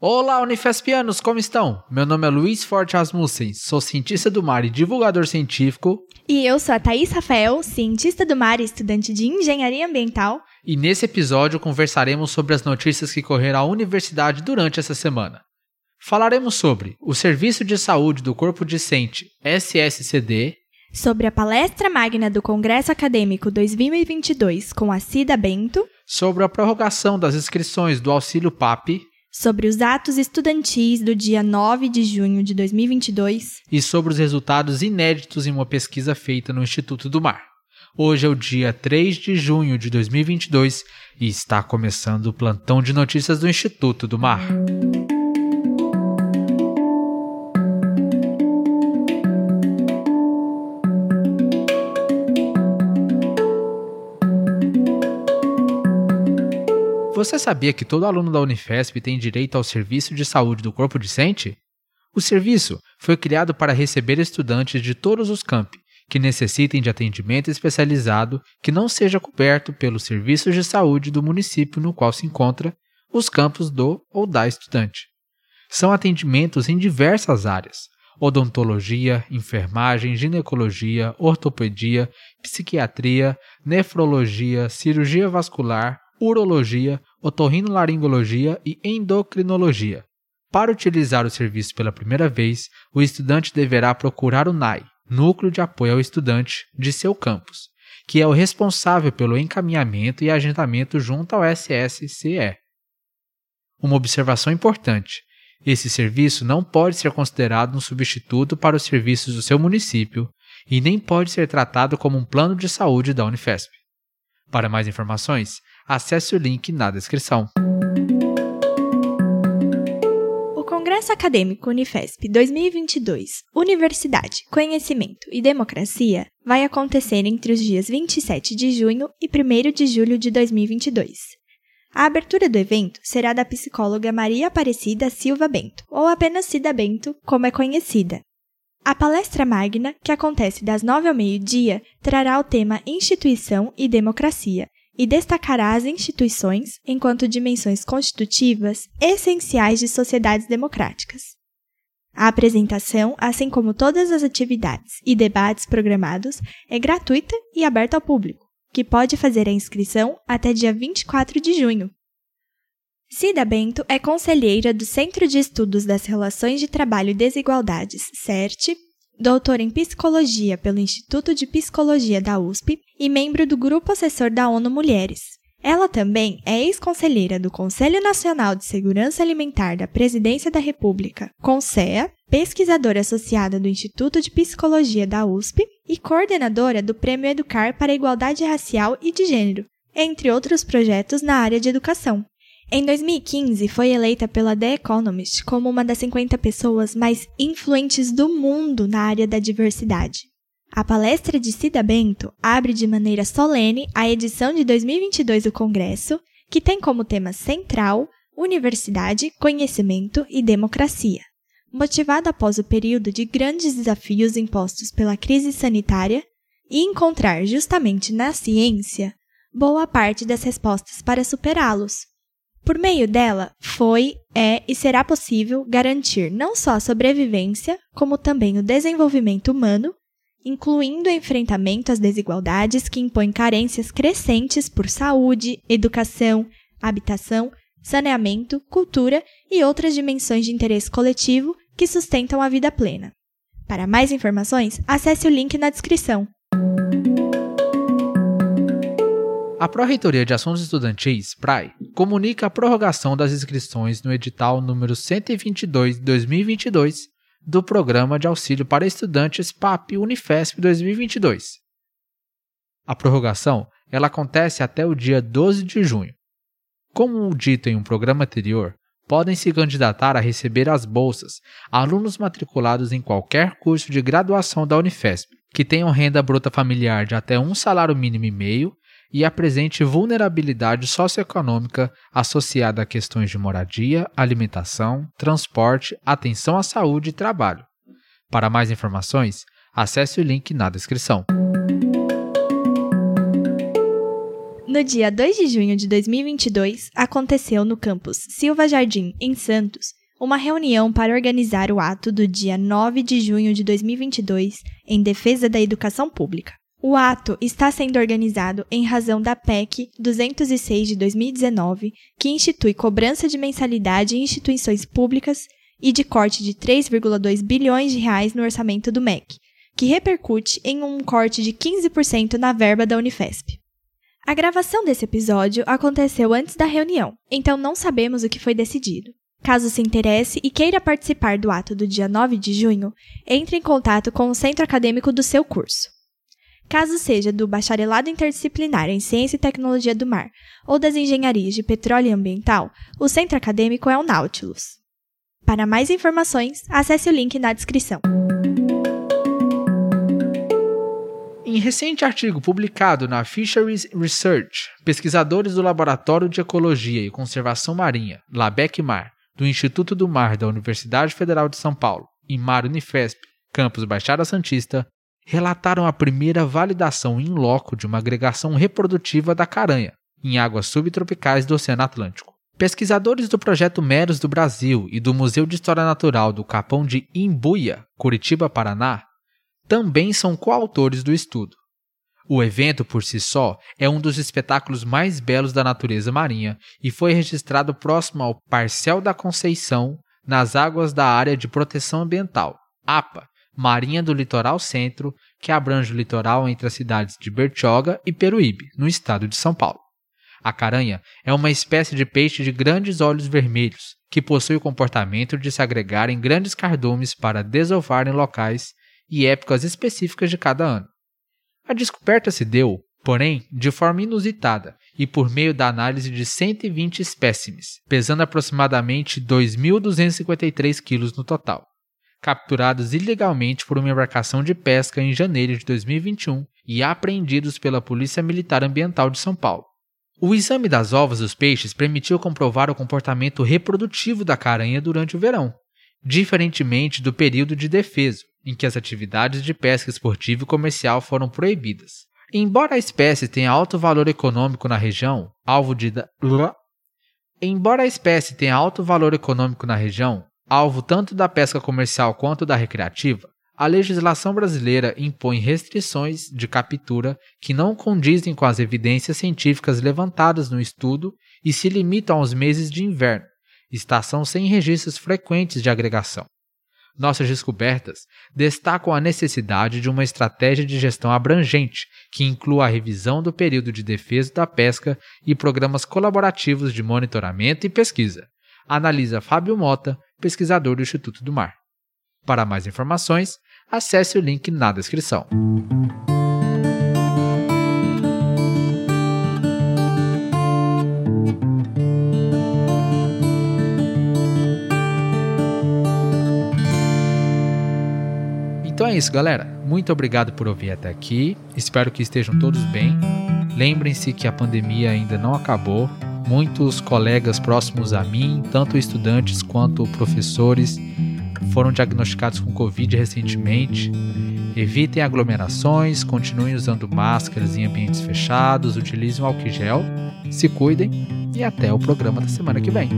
Olá, Unifespianos, como estão? Meu nome é Luiz Forte Rasmussen, sou cientista do mar e divulgador científico. E eu sou a Thaís Rafael, cientista do mar e estudante de engenharia ambiental. E nesse episódio conversaremos sobre as notícias que correram à universidade durante essa semana. Falaremos sobre o Serviço de Saúde do Corpo Discente SSCD, sobre a palestra magna do Congresso Acadêmico 2022 com a Cida Bento, sobre a prorrogação das inscrições do Auxílio PAP, sobre os atos estudantis do dia 9 de junho de 2022 e sobre os resultados inéditos em uma pesquisa feita no Instituto do Mar. Hoje é o dia 3 de junho de 2022 e está começando o plantão de notícias do Instituto do Mar. Você sabia que todo aluno da Unifesp tem direito ao serviço de saúde do corpo discente? O serviço foi criado para receber estudantes de todos os campi que necessitem de atendimento especializado que não seja coberto pelos serviços de saúde do município no qual se encontra os campos do ou da estudante. São atendimentos em diversas áreas: odontologia, enfermagem, ginecologia, ortopedia, psiquiatria, nefrologia, cirurgia vascular, urologia, otorrinolaringologia e endocrinologia. Para utilizar o serviço pela primeira vez, o estudante deverá procurar o NAI, Núcleo de Apoio ao Estudante, de seu campus, que é o responsável pelo encaminhamento e agendamento junto ao SSCE. Uma observação importante: esse serviço não pode ser considerado um substituto para os serviços do seu município e nem pode ser tratado como um plano de saúde da Unifesp. Para mais informações, acesse o link na descrição. O Congresso Acadêmico Unifesp 2022 Universidade, Conhecimento e Democracia vai acontecer entre os dias 27 de junho e 1 de julho de 2022. A abertura do evento será da psicóloga Maria Aparecida Silva Bento, ou apenas Cida Bento, como é conhecida. A palestra magna, que acontece das 9 ao meio-dia, trará o tema Instituição e Democracia e destacará as instituições enquanto dimensões constitutivas essenciais de sociedades democráticas. A apresentação, assim como todas as atividades e debates programados, é gratuita e aberta ao público, que pode fazer a inscrição até dia 24 de junho. Cida Bento é conselheira do Centro de Estudos das Relações de Trabalho e Desigualdades, CERT, doutora em Psicologia pelo Instituto de Psicologia da USP e membro do Grupo Assessor da ONU Mulheres. Ela também é ex-conselheira do Conselho Nacional de Segurança Alimentar da Presidência da República, CONSEA, pesquisadora associada do Instituto de Psicologia da USP e coordenadora do Prêmio Educar para a Igualdade Racial e de Gênero, entre outros projetos na área de educação. Em 2015, foi eleita pela The Economist como uma das 50 pessoas mais influentes do mundo na área da diversidade. A palestra de Cida Bento abre de maneira solene a edição de 2022 do Congresso, que tem como tema central Universidade, Conhecimento e Democracia. Motivada após o período de grandes desafios impostos pela crise sanitária e encontrar justamente na ciência boa parte das respostas para superá-los, por meio dela, foi, é e será possível garantir não só a sobrevivência, como também o desenvolvimento humano, incluindo o enfrentamento às desigualdades que impõem carências crescentes por saúde, educação, habitação, saneamento, cultura e outras dimensões de interesse coletivo que sustentam a vida plena. Para mais informações, acesse o link na descrição. A Pró-Reitoria de Assuntos Estudantis, PRAE, comunica a prorrogação das inscrições no edital número 122 de 2022 do Programa de Auxílio para Estudantes PAP Unifesp 2022. A prorrogação ela acontece até o dia 12 de junho. Como dito em um programa anterior, podem se candidatar a receber as bolsas alunos matriculados em qualquer curso de graduação da Unifesp, que tenham renda bruta familiar de até um salário mínimo e meio e apresente vulnerabilidade socioeconômica associada a questões de moradia, alimentação, transporte, atenção à saúde e trabalho. Para mais informações, acesse o link na descrição. No dia 2 de junho de 2022, aconteceu no campus Silva Jardim, em Santos, uma reunião para organizar o ato do dia 9 de junho de 2022 em defesa da educação pública. O ato está sendo organizado em razão da PEC 206 de 2019, que institui cobrança de mensalidade em instituições públicas e de corte de 3,2 bilhões de reais no orçamento do MEC, que repercute em um corte de 15% na verba da Unifesp. A gravação desse episódio aconteceu antes da reunião, então não sabemos o que foi decidido. Caso se interesse e queira participar do ato do dia 9 de junho, entre em contato com o centro acadêmico do seu curso. Caso seja do Bacharelado Interdisciplinar em Ciência e Tecnologia do Mar ou das Engenharias de Petróleo e Ambiental, o centro acadêmico é o Nautilus. Para mais informações, acesse o link na descrição. Em recente artigo publicado na Fisheries Research, pesquisadores do Laboratório de Ecologia e Conservação Marinha, LABEC-MAR, do Instituto do Mar da Universidade Federal de São Paulo e Mar Unifesp, campus Baixada Santista, relataram a primeira validação in loco de uma agregação reprodutiva da caranha em águas subtropicais do Oceano Atlântico. Pesquisadores do Projeto Meros do Brasil e do Museu de História Natural do Capão de Imbuia, Curitiba, Paraná, também são coautores do estudo. O evento, por si só, é um dos espetáculos mais belos da natureza marinha e foi registrado próximo ao Parcel da Conceição, nas águas da Área de Proteção Ambiental, APA, Marinha do Litoral Centro, que abrange o litoral entre as cidades de Bertioga e Peruíbe, no estado de São Paulo. A caranha é uma espécie de peixe de grandes olhos vermelhos, que possui o comportamento de se agregar em grandes cardumes para desovar em locais e épocas específicas de cada ano. A descoberta se deu, porém, de forma inusitada e por meio da análise de 120 espécimes, pesando aproximadamente 2.253 quilos no total, capturados ilegalmente por uma embarcação de pesca em janeiro de 2021 e apreendidos pela Polícia Militar Ambiental de São Paulo. O exame das ovas dos peixes permitiu comprovar o comportamento reprodutivo da caranha durante o verão, diferentemente do período de defeso, em que as atividades de pesca esportiva e comercial foram proibidas. Embora a espécie tenha alto valor econômico na região, alvo de Embora a espécie tenha alto valor econômico na região, alvo tanto da pesca comercial quanto da recreativa, a legislação brasileira impõe restrições de captura que não condizem com as evidências científicas levantadas no estudo e se limitam aos meses de inverno, estação sem registros frequentes de agregação. Nossas descobertas destacam a necessidade de uma estratégia de gestão abrangente que inclua a revisão do período de defesa da pesca e programas colaborativos de monitoramento e pesquisa. Analisa Fábio Mota, pesquisador do Instituto do Mar. Para mais informações, acesse o link na descrição. Então é isso, galera. Muito obrigado por ouvir até aqui. Espero que estejam todos bem. Lembrem-se que a pandemia ainda não acabou. Muitos colegas próximos a mim, tanto estudantes quanto professores, foram diagnosticados com Covid recentemente. Evitem aglomerações, continuem usando máscaras em ambientes fechados, utilizem o álcool gel, se cuidem e até o programa da semana que vem.